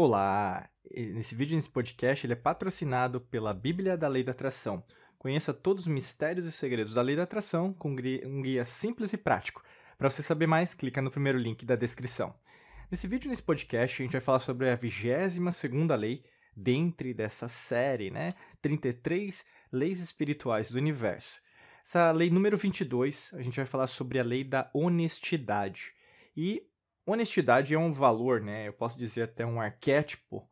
Olá! Nesse vídeo, nesse podcast, ele é patrocinado pela Bíblia da Lei da Atração. Conheça todos os mistérios e segredos da Lei da Atração com um guia simples e prático. Para você saber mais, clica no primeiro link da descrição. Nesse vídeo, nesse podcast, a gente vai falar sobre a 22 segunda lei dentre dessa série, né? 33 leis espirituais do universo. Essa lei número 22, a gente vai falar sobre a lei da honestidade. E honestidade é um valor, né? Eu posso dizer até um arquétipo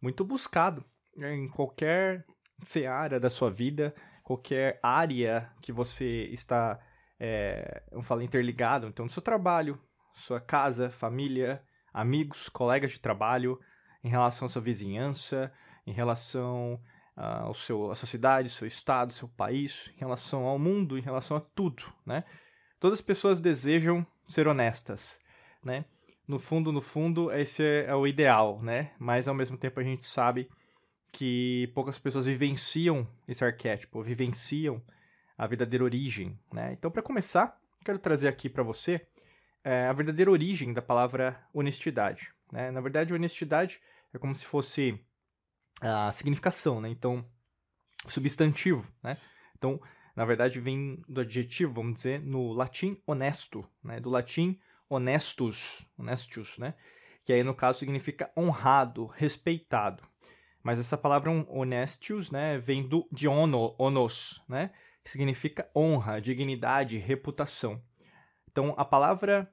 muito buscado né? em qualquer seara da sua vida, qualquer área que você está, é, eu falo interligado, então no seu trabalho, sua casa, família, amigos, colegas de trabalho, em relação à sua vizinhança, em relação uh, ao seu, à sua cidade, seu estado, seu país, em relação ao mundo, em relação a tudo, né? Todas as pessoas desejam ser honestas né? No fundo, no fundo, esse é o ideal, né? Mas ao mesmo tempo a gente sabe que poucas pessoas vivenciam esse arquétipo, vivenciam a verdadeira origem, né? Então, para começar, quero trazer aqui para você é, a verdadeira origem da palavra honestidade. Né? Na verdade, honestidade é como se fosse a significação, né? Então, substantivo, né? Então, na verdade, vem do adjetivo, vamos dizer, no latim honesto, né? Do latim honestus, honestus, né? Que aí no caso significa honrado, respeitado. Mas essa palavra honestus, né, vem do de ono, onos, né? Que significa honra, dignidade, reputação. Então a palavra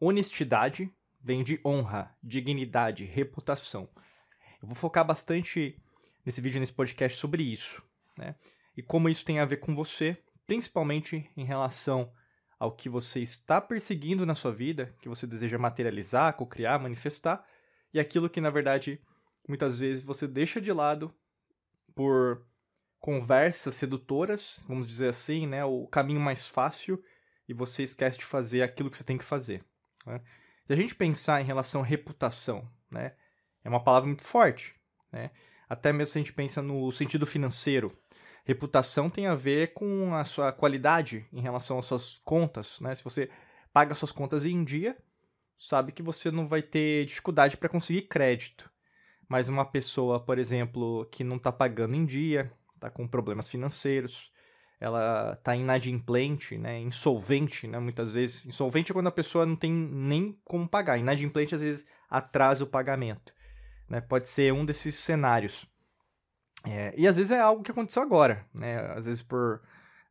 honestidade vem de honra, dignidade, reputação. Eu vou focar bastante nesse vídeo, nesse podcast sobre isso, né? E como isso tem a ver com você, principalmente em relação ao que você está perseguindo na sua vida, que você deseja materializar, cocriar, manifestar, e aquilo que na verdade muitas vezes você deixa de lado por conversas sedutoras, vamos dizer assim, né, o caminho mais fácil, e você esquece de fazer aquilo que você tem que fazer. Né? Se a gente pensar em relação à reputação, né, é uma palavra muito forte, né? Até mesmo se a gente pensa no sentido financeiro, Reputação tem a ver com a sua qualidade em relação às suas contas, né? Se você paga suas contas em dia, sabe que você não vai ter dificuldade para conseguir crédito. Mas uma pessoa, por exemplo, que não está pagando em dia, está com problemas financeiros, ela está inadimplente, né, insolvente, né, muitas vezes. Insolvente é quando a pessoa não tem nem como pagar. Inadimplente, às vezes, atrasa o pagamento. Né? Pode ser um desses cenários. É, e às vezes é algo que aconteceu agora, né? Às vezes por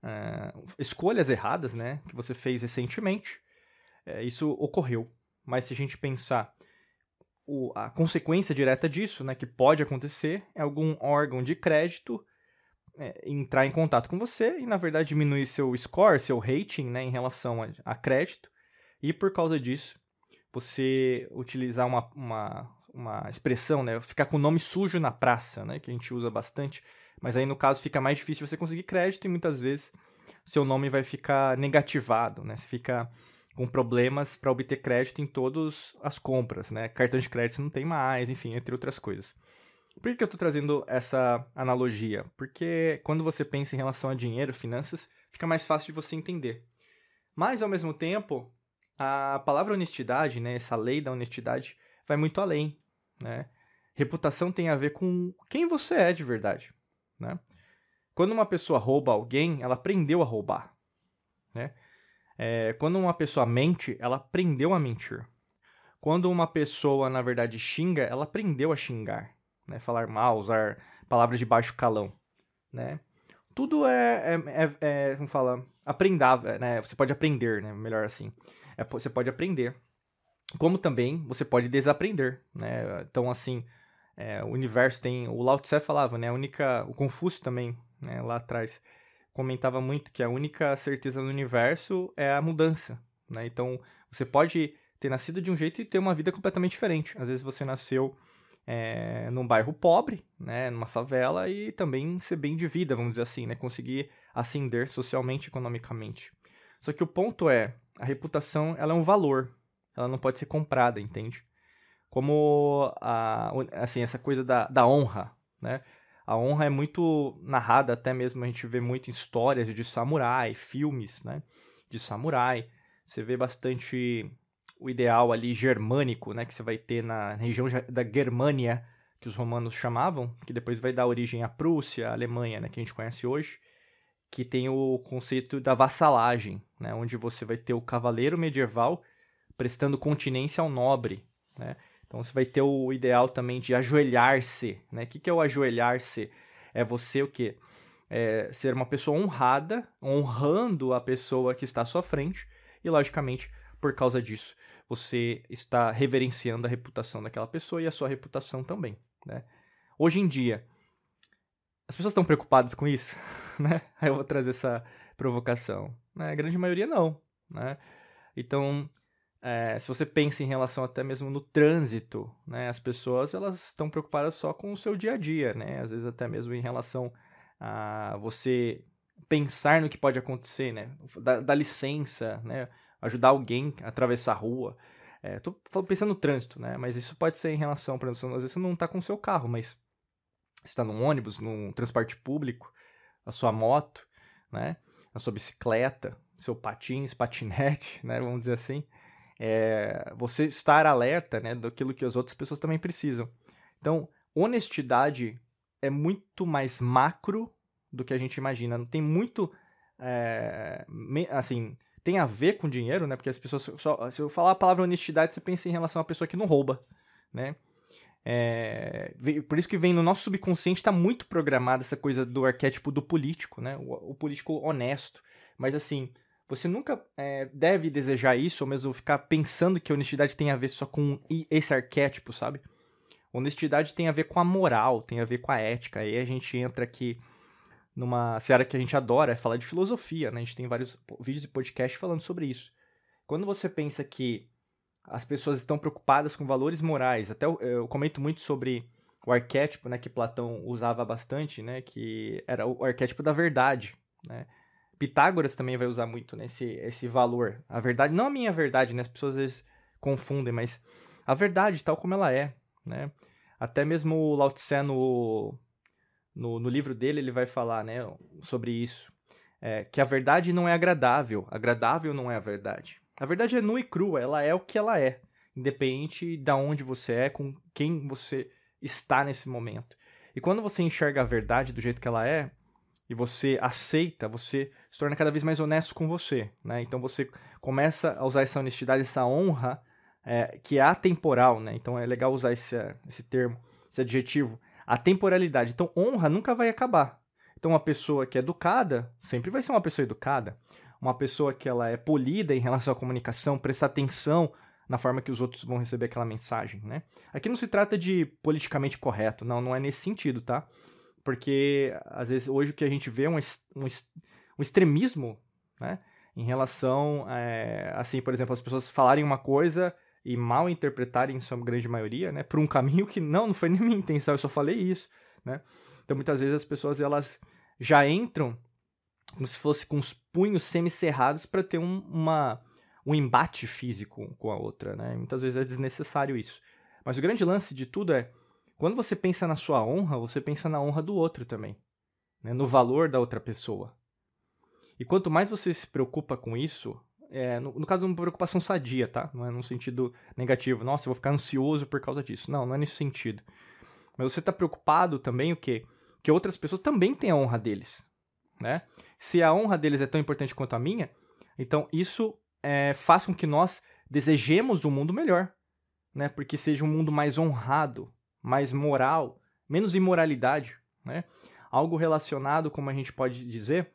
é, escolhas erradas, né? Que você fez recentemente, é, isso ocorreu. Mas se a gente pensar o, a consequência direta disso, né? Que pode acontecer, é algum órgão de crédito é, entrar em contato com você e, na verdade, diminuir seu score, seu rating, né? Em relação a, a crédito. E por causa disso, você utilizar uma, uma uma expressão, né? Ficar com o nome sujo na praça, né? Que a gente usa bastante. Mas aí, no caso, fica mais difícil você conseguir crédito e muitas vezes seu nome vai ficar negativado, né? Você fica com problemas para obter crédito em todas as compras, né? Cartão de crédito não tem mais, enfim, entre outras coisas. Por que eu estou trazendo essa analogia? Porque quando você pensa em relação a dinheiro, finanças, fica mais fácil de você entender. Mas, ao mesmo tempo, a palavra honestidade, né, essa lei da honestidade, vai muito além né? Reputação tem a ver com quem você é de verdade, né? Quando uma pessoa rouba alguém, ela aprendeu a roubar, né? É, quando uma pessoa mente, ela aprendeu a mentir. Quando uma pessoa, na verdade, xinga, ela aprendeu a xingar, né? Falar mal, usar palavras de baixo calão, né? Tudo é, é, é, é aprendável, né? Você pode aprender, né? Melhor assim. É, você pode aprender como também você pode desaprender, né? Então, assim, é, o universo tem... O Lao Tse falava, né? A única... O Confúcio também, né? Lá atrás, comentava muito que a única certeza no universo é a mudança, né? Então, você pode ter nascido de um jeito e ter uma vida completamente diferente. Às vezes você nasceu é, num bairro pobre, né? Numa favela e também ser bem de vida, vamos dizer assim, né? Conseguir ascender socialmente, economicamente. Só que o ponto é, a reputação, ela é um valor, ela não pode ser comprada, entende? Como a, assim, essa coisa da, da honra, né? A honra é muito narrada, até mesmo a gente vê muito em histórias de samurai, filmes, né? De samurai. Você vê bastante o ideal ali germânico, né, que você vai ter na região da Germânia, que os romanos chamavam, que depois vai dar origem à Prússia, à Alemanha, né, que a gente conhece hoje, que tem o conceito da vassalagem, né, onde você vai ter o cavaleiro medieval prestando continência ao nobre, né? Então você vai ter o ideal também de ajoelhar-se, né? O que, que é o ajoelhar-se? É você o quê? É ser uma pessoa honrada, honrando a pessoa que está à sua frente, e logicamente, por causa disso, você está reverenciando a reputação daquela pessoa e a sua reputação também, né? Hoje em dia, as pessoas estão preocupadas com isso, né? Aí eu vou trazer essa provocação. Né? A grande maioria não, né? Então, é, se você pensa em relação até mesmo no trânsito, né, as pessoas elas estão preocupadas só com o seu dia a dia, né, às vezes até mesmo em relação a você pensar no que pode acontecer, né, dar, licença, né, ajudar alguém a atravessar a rua. É, tô pensando no trânsito, né, mas isso pode ser em relação, por exemplo, às vezes você não está com o seu carro, mas está num ônibus, num transporte público, a sua moto, né, a sua bicicleta, seu patins, patinete, né, vamos dizer assim é, você estar alerta né, daquilo que as outras pessoas também precisam. Então, honestidade é muito mais macro do que a gente imagina. Tem muito. É, assim, tem a ver com dinheiro, né? Porque as pessoas. Só, se eu falar a palavra honestidade, você pensa em relação uma pessoa que não rouba, né? É, por isso que vem no nosso subconsciente está muito programada essa coisa do arquétipo do político, né? O, o político honesto. Mas assim, você nunca é, deve desejar isso, ou mesmo ficar pensando que honestidade tem a ver só com esse arquétipo, sabe? Honestidade tem a ver com a moral, tem a ver com a ética. Aí a gente entra aqui numa seara que a gente adora, é falar de filosofia, né? A gente tem vários vídeos e podcasts falando sobre isso. Quando você pensa que as pessoas estão preocupadas com valores morais, até eu, eu comento muito sobre o arquétipo, né, que Platão usava bastante, né, que era o arquétipo da verdade, né? Pitágoras também vai usar muito né, esse valor. A verdade, não a minha verdade, né? As pessoas às vezes confundem, mas a verdade tal como ela é, né? Até mesmo o Lao Tse no, no, no livro dele, ele vai falar, né, sobre isso. É, que a verdade não é agradável, agradável não é a verdade. A verdade é nua e crua, ela é o que ela é, independente de onde você é, com quem você está nesse momento. E quando você enxerga a verdade do jeito que ela é, e você aceita, você se torna cada vez mais honesto com você, né? Então você começa a usar essa honestidade, essa honra, é, que é atemporal, né? Então é legal usar esse, esse termo, esse adjetivo, a temporalidade. Então honra nunca vai acabar. Então uma pessoa que é educada sempre vai ser uma pessoa educada. Uma pessoa que ela é polida em relação à comunicação, presta atenção na forma que os outros vão receber aquela mensagem, né? Aqui não se trata de politicamente correto, não, não é nesse sentido, tá? Porque, às vezes, hoje o que a gente vê é um, um, um extremismo, né? Em relação, é, assim, por exemplo, as pessoas falarem uma coisa e mal interpretarem, em sua grande maioria, né? Por um caminho que, não, não foi nem minha intenção, eu só falei isso, né? Então, muitas vezes as pessoas, elas já entram como se fosse com os punhos semicerrados para ter um, uma, um embate físico com a outra, né? Muitas vezes é desnecessário isso. Mas o grande lance de tudo é quando você pensa na sua honra, você pensa na honra do outro também, né? no valor da outra pessoa. E quanto mais você se preocupa com isso, é, no, no, caso, uma preocupação sadia, tá? Não é num sentido negativo. Nossa, eu vou ficar ansioso por causa disso. Não, não é nesse sentido. Mas você está preocupado também o quê? Que outras pessoas também têm a honra deles, né? Se a honra deles é tão importante quanto a minha, então isso é, faz com que nós desejemos um mundo melhor, né? Porque seja um mundo mais honrado, mais moral, menos imoralidade, né? Algo relacionado, como a gente pode dizer,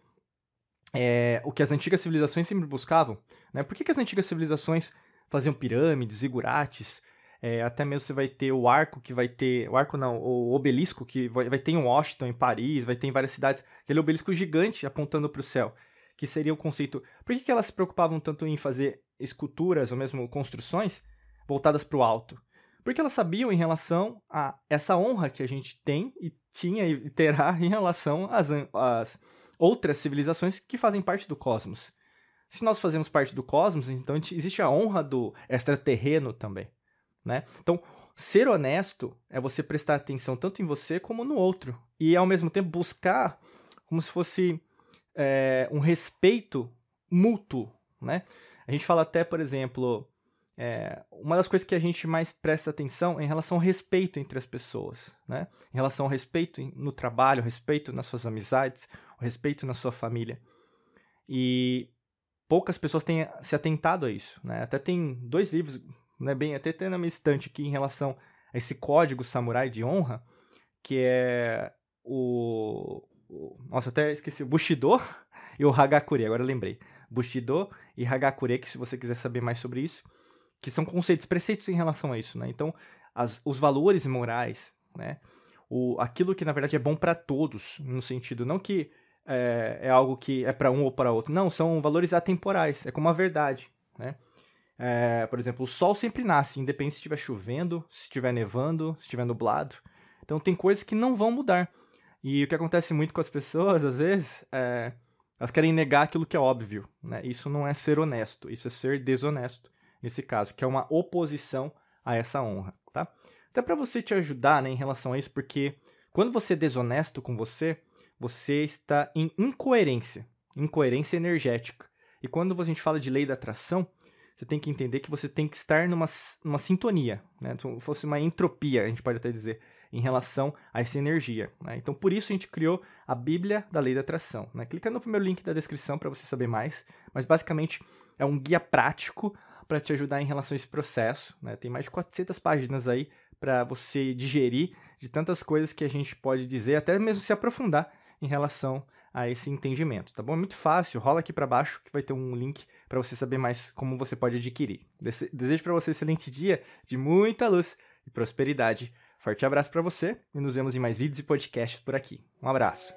é o que as antigas civilizações sempre buscavam, né? Por que, que as antigas civilizações faziam pirâmides, zigurates, é, até mesmo você vai ter o arco que vai ter. O arco não, o obelisco que vai, vai ter em Washington, em Paris, vai ter em várias cidades. Aquele obelisco gigante apontando para o céu. Que seria o conceito. Por que, que elas se preocupavam tanto em fazer esculturas ou mesmo construções voltadas para o alto? Porque elas sabiam em relação a essa honra que a gente tem e tinha e terá em relação às, às outras civilizações que fazem parte do cosmos. Se nós fazemos parte do cosmos, então existe a honra do extraterreno também, né? Então, ser honesto é você prestar atenção tanto em você como no outro e ao mesmo tempo buscar como se fosse é, um respeito mútuo, né? A gente fala até, por exemplo, é, uma das coisas que a gente mais presta atenção é em relação ao respeito entre as pessoas, né? Em relação ao respeito no trabalho, respeito nas suas amizades, o respeito na sua família. E poucas pessoas têm se atentado a isso, né? Até tem dois livros, né, bem, até tem na minha estante aqui em relação a esse código samurai de honra, que é o, o nossa, até esqueci, Bushido e o Hagakure, agora lembrei. Bushido e Hagakure, que se você quiser saber mais sobre isso, que são conceitos, preceitos em relação a isso, né? Então, as, os valores morais, né? O, aquilo que na verdade é bom para todos, no sentido não que é, é algo que é para um ou para outro, não, são valores atemporais, é como a verdade, né? É, por exemplo, o sol sempre nasce, independente se estiver chovendo, se estiver nevando, se estiver nublado. Então tem coisas que não vão mudar. E o que acontece muito com as pessoas, às vezes, é, elas querem negar aquilo que é óbvio. Né? Isso não é ser honesto, isso é ser desonesto nesse caso, que é uma oposição a essa honra, tá? Até para você te ajudar né, em relação a isso, porque quando você é desonesto com você, você está em incoerência, incoerência energética. E quando a gente fala de lei da atração, você tem que entender que você tem que estar numa, numa sintonia, né? Se fosse uma entropia, a gente pode até dizer, em relação a essa energia. Né? Então, por isso a gente criou a Bíblia da Lei da Atração. Né? Clica no primeiro link da descrição para você saber mais, mas basicamente é um guia prático para te ajudar em relação a esse processo. Né? Tem mais de 400 páginas aí para você digerir de tantas coisas que a gente pode dizer, até mesmo se aprofundar em relação a esse entendimento, tá bom? É muito fácil, rola aqui para baixo que vai ter um link para você saber mais como você pode adquirir. Desejo para você um excelente dia de muita luz e prosperidade. Forte abraço para você e nos vemos em mais vídeos e podcasts por aqui. Um abraço.